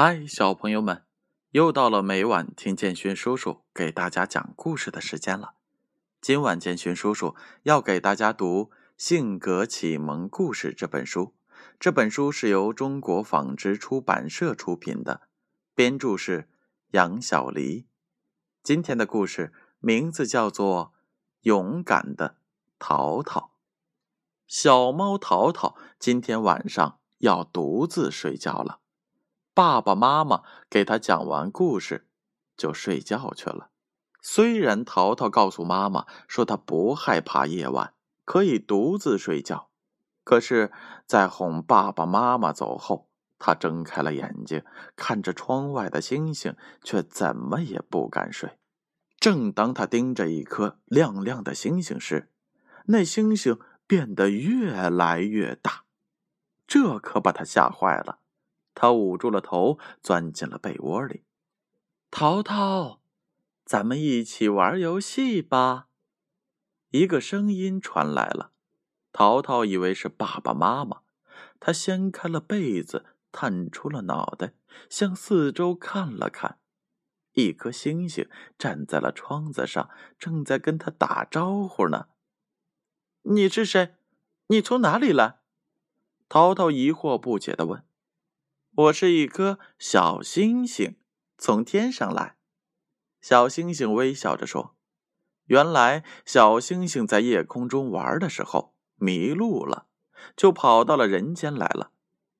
嗨，小朋友们，又到了每晚听建勋叔叔给大家讲故事的时间了。今晚建勋叔叔要给大家读《性格启蒙故事》这本书。这本书是由中国纺织出版社出品的，编著是杨小黎。今天的故事名字叫做《勇敢的淘淘》。小猫淘淘今天晚上要独自睡觉了。爸爸妈妈给他讲完故事，就睡觉去了。虽然淘淘告诉妈妈说他不害怕夜晚，可以独自睡觉，可是，在哄爸爸妈妈走后，他睁开了眼睛，看着窗外的星星，却怎么也不敢睡。正当他盯着一颗亮亮的星星时，那星星变得越来越大，这可把他吓坏了。他捂住了头，钻进了被窝里。淘淘，咱们一起玩游戏吧。一个声音传来了，淘淘以为是爸爸妈妈，他掀开了被子，探出了脑袋，向四周看了看。一颗星星站在了窗子上，正在跟他打招呼呢。你是谁？你从哪里来？淘淘疑惑不解的问。我是一颗小星星，从天上来。小星星微笑着说：“原来小星星在夜空中玩的时候迷路了，就跑到了人间来了，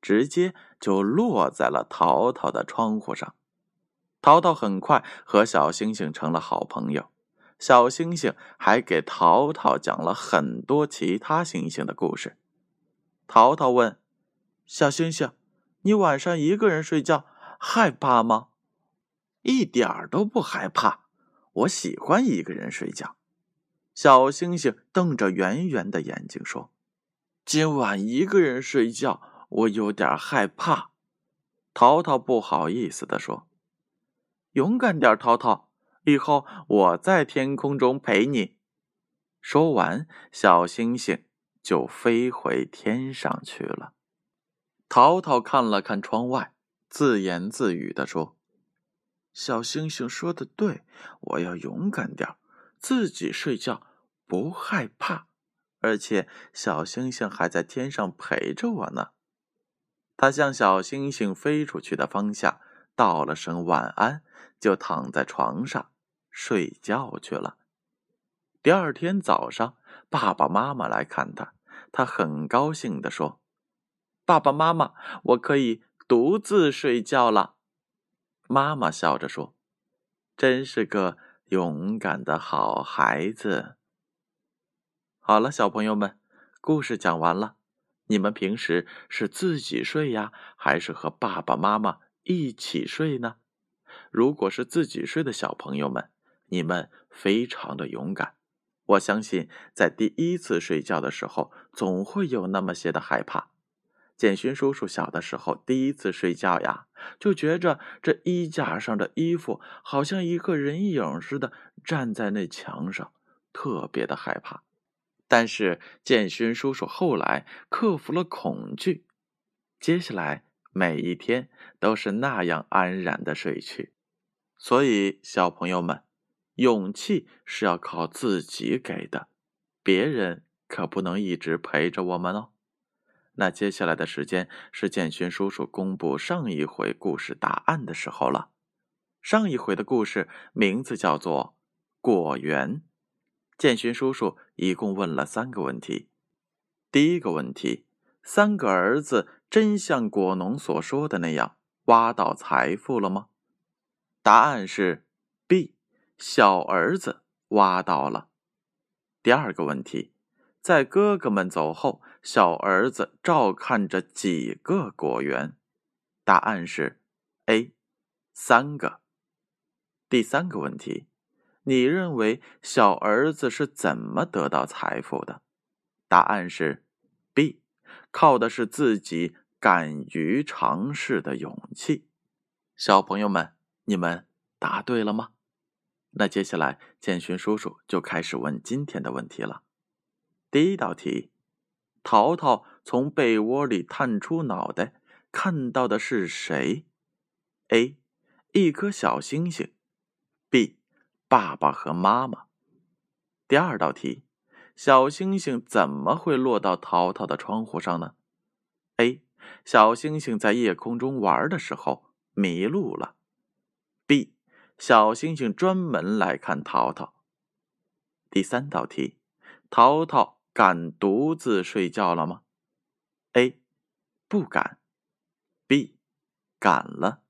直接就落在了淘淘的窗户上。淘淘很快和小星星成了好朋友，小星星还给淘淘讲了很多其他星星的故事。淘淘问小星星。”你晚上一个人睡觉害怕吗？一点儿都不害怕，我喜欢一个人睡觉。小星星瞪着圆圆的眼睛说：“今晚一个人睡觉，我有点害怕。”淘淘不好意思的说：“勇敢点，淘淘，以后我在天空中陪你。”说完，小星星就飞回天上去了。淘淘看了看窗外，自言自语的说：“小星星说的对，我要勇敢点自己睡觉不害怕，而且小星星还在天上陪着我呢。”他向小星星飞出去的方向道了声晚安，就躺在床上睡觉去了。第二天早上，爸爸妈妈来看他，他很高兴的说。爸爸妈妈，我可以独自睡觉了。妈妈笑着说：“真是个勇敢的好孩子。”好了，小朋友们，故事讲完了。你们平时是自己睡呀，还是和爸爸妈妈一起睡呢？如果是自己睡的小朋友们，你们非常的勇敢。我相信，在第一次睡觉的时候，总会有那么些的害怕。建勋叔叔小的时候，第一次睡觉呀，就觉着这衣架上的衣服好像一个人影似的站在那墙上，特别的害怕。但是建勋叔叔后来克服了恐惧，接下来每一天都是那样安然的睡去。所以，小朋友们，勇气是要靠自己给的，别人可不能一直陪着我们哦。那接下来的时间是建勋叔叔公布上一回故事答案的时候了。上一回的故事名字叫做《果园》。建勋叔叔一共问了三个问题。第一个问题：三个儿子真像果农所说的那样挖到财富了吗？答案是 B，小儿子挖到了。第二个问题。在哥哥们走后，小儿子照看着几个果园？答案是 A，三个。第三个问题，你认为小儿子是怎么得到财富的？答案是 B，靠的是自己敢于尝试的勇气。小朋友们，你们答对了吗？那接下来建勋叔叔就开始问今天的问题了。第一道题，淘淘从被窝里探出脑袋，看到的是谁？A. 一颗小星星。B. 爸爸和妈妈。第二道题：小星星怎么会落到淘淘的窗户上呢？A. 小星星在夜空中玩的时候迷路了。B. 小星星专门来看淘淘。第三道题：淘淘敢独自睡觉了吗？A. 不敢。B. 敢了。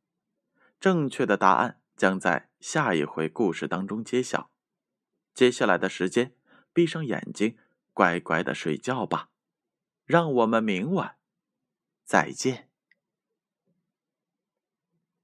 正确的答案将在下一回故事当中揭晓。接下来的时间，闭上眼睛，乖乖的睡觉吧。让我们明晚再见。